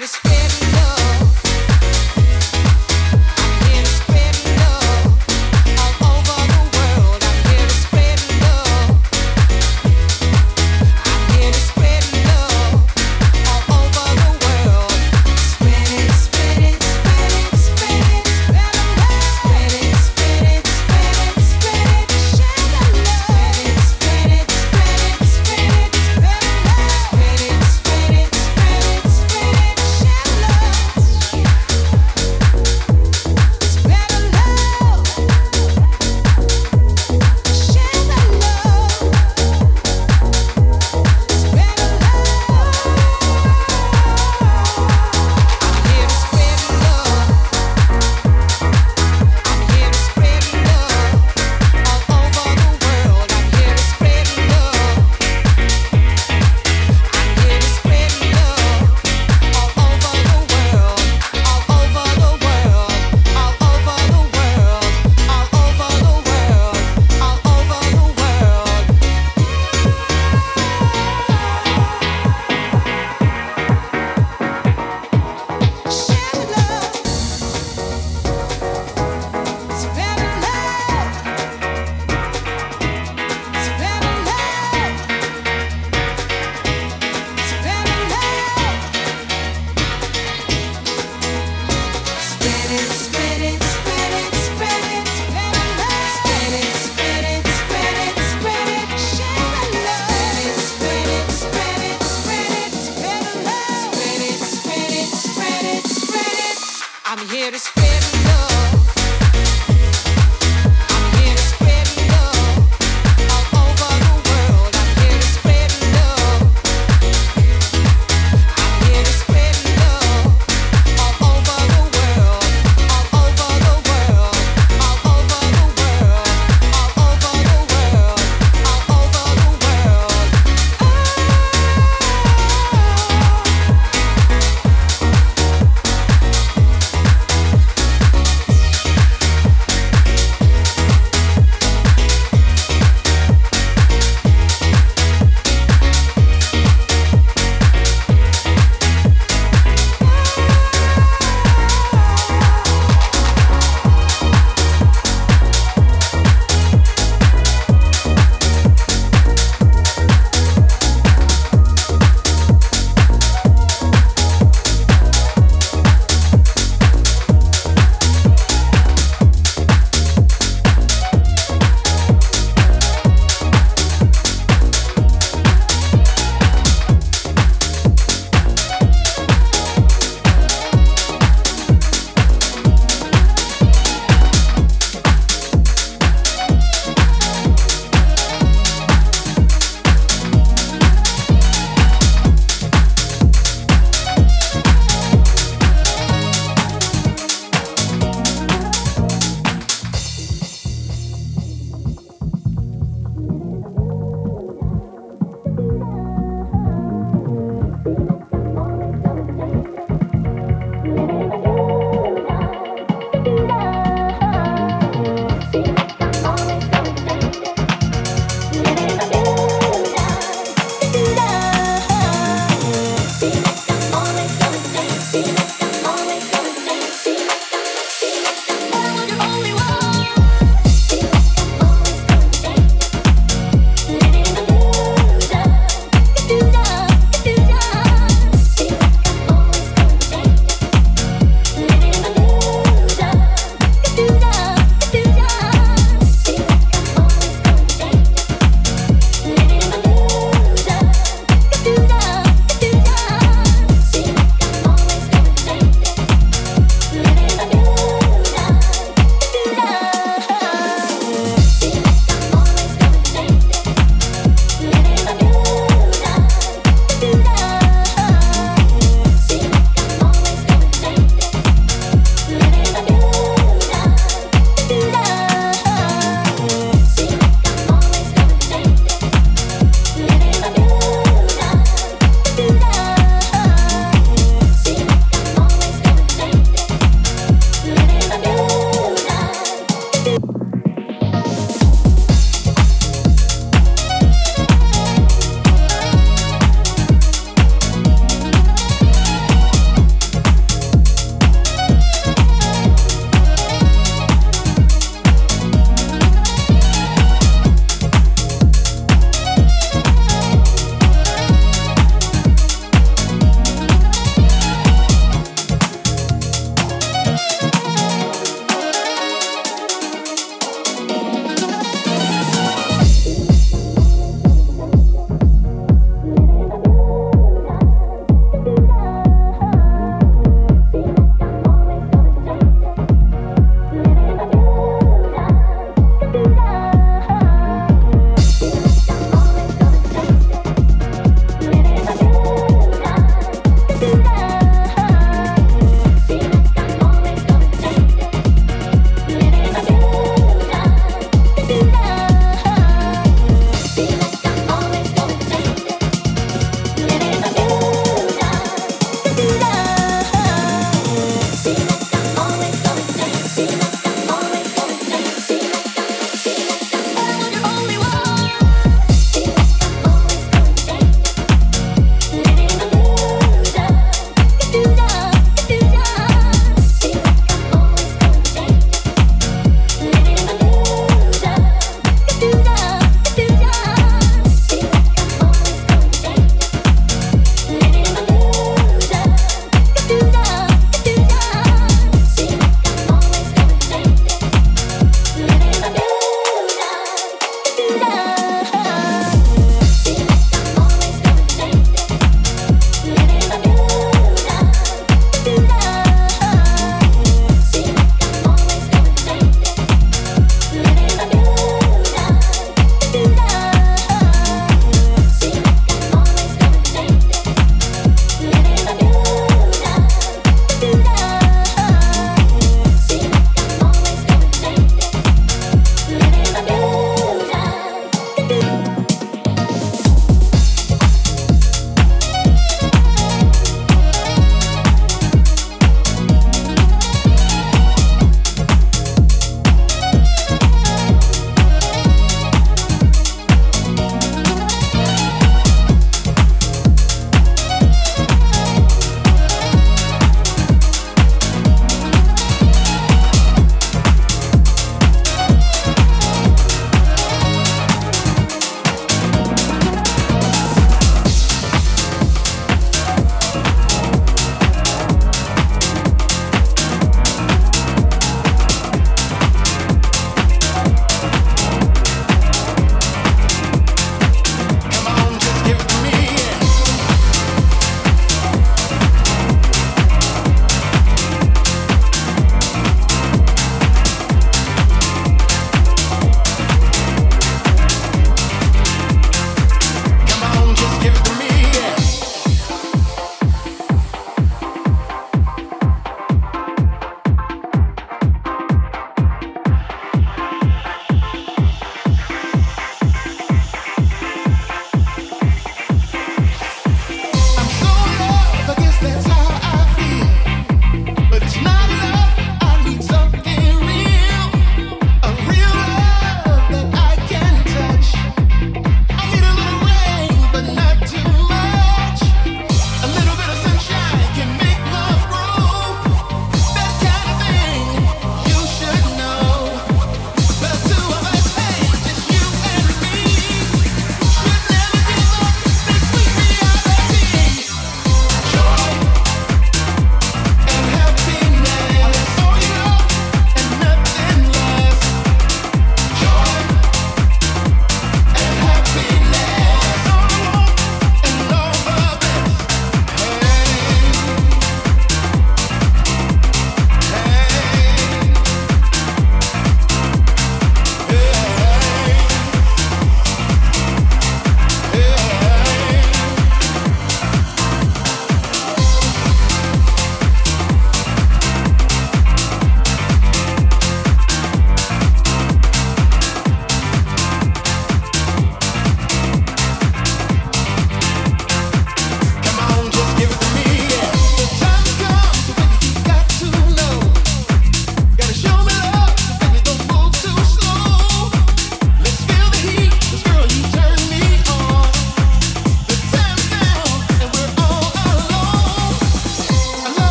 satisfied.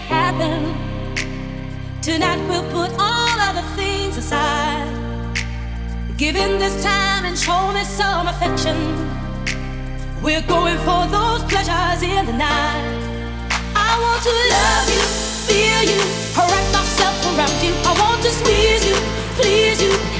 Happen. Tonight we'll put all other things aside. Give in this time and show me some affection. We're going for those pleasures in the night. I want to love you, feel you, wrap myself around you. I want to squeeze you, please you.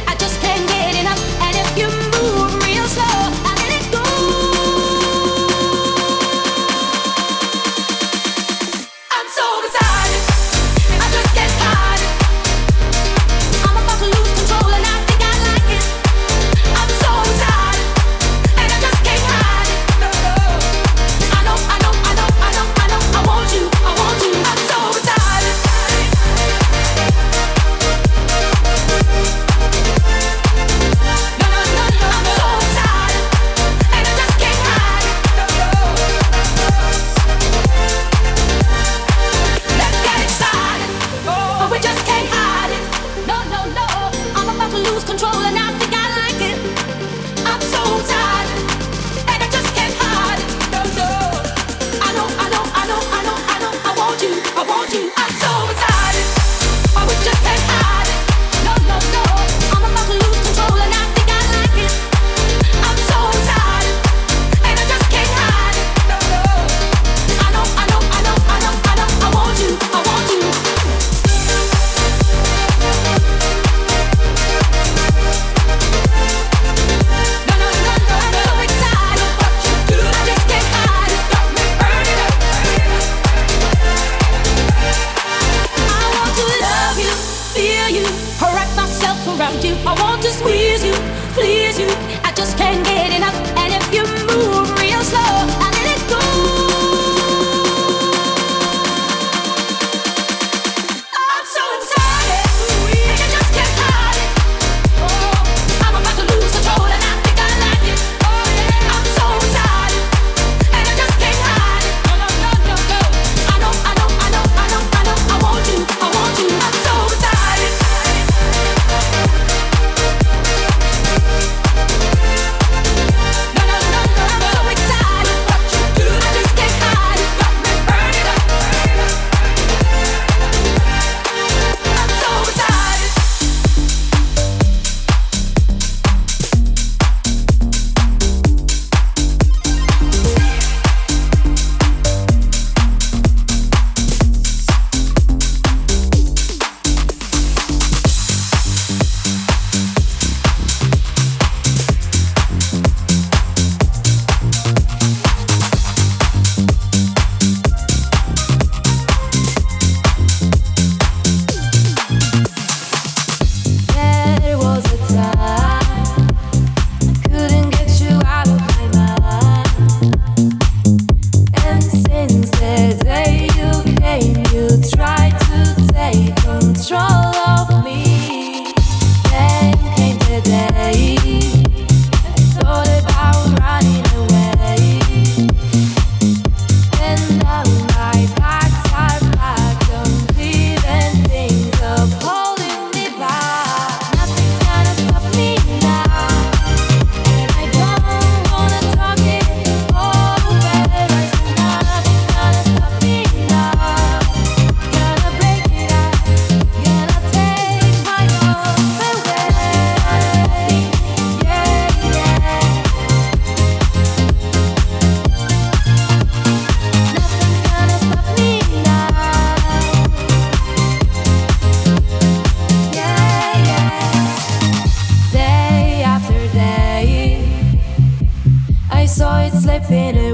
slipping away.